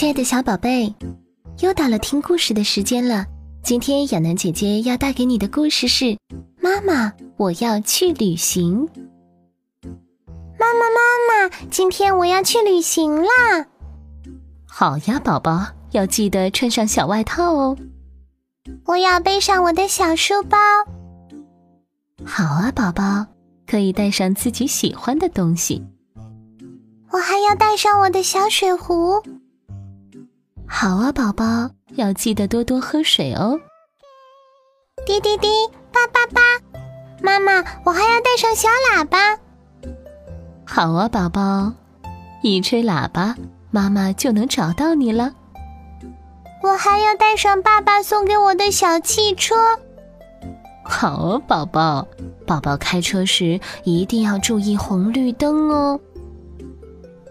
亲爱的小宝贝，又到了听故事的时间了。今天亚楠姐姐要带给你的故事是《妈妈，我要去旅行》。妈妈，妈妈，今天我要去旅行啦！好呀，宝宝，要记得穿上小外套哦。我要背上我的小书包。好啊，宝宝，可以带上自己喜欢的东西。我还要带上我的小水壶。好啊，宝宝，要记得多多喝水哦。滴滴滴，叭叭叭，妈妈，我还要带上小喇叭。好啊，宝宝，一吹喇叭，妈妈就能找到你了。我还要带上爸爸送给我的小汽车。好啊，宝宝，宝宝开车时一定要注意红绿灯哦。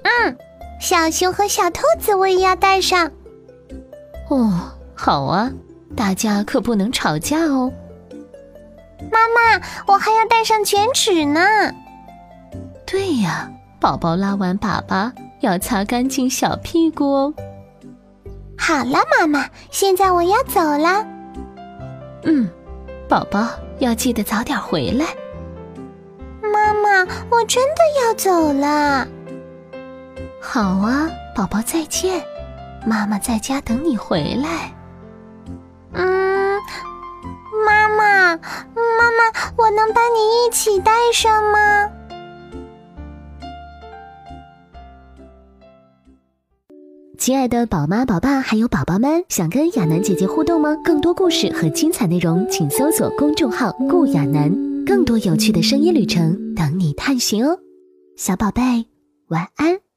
嗯，小熊和小兔子我也要带上。哦，好啊，大家可不能吵架哦。妈妈，我还要带上卷尺呢。对呀，宝宝拉完粑粑要擦干净小屁股哦。好了，妈妈，现在我要走了。嗯，宝宝要记得早点回来。妈妈，我真的要走了。好啊，宝宝再见。妈妈在家等你回来。嗯，妈妈，妈妈，我能把你一起带上吗？亲爱的宝妈、宝爸还有宝宝们，想跟亚楠姐姐互动吗？更多故事和精彩内容，请搜索公众号“顾亚楠”，更多有趣的声音旅程等你探寻哦。小宝贝，晚安。